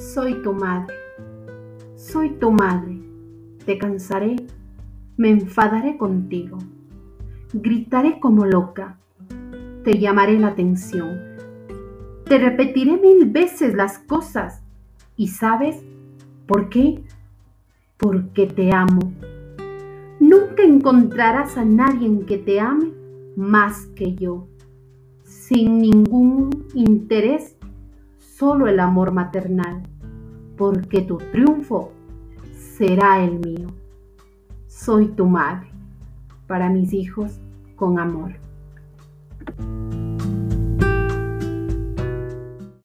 Soy tu madre, soy tu madre. Te cansaré, me enfadaré contigo. Gritaré como loca, te llamaré la atención. Te repetiré mil veces las cosas. ¿Y sabes por qué? Porque te amo. Nunca encontrarás a nadie que te ame más que yo, sin ningún interés, solo el amor maternal, porque tu triunfo será el mío. Soy tu madre, para mis hijos con amor.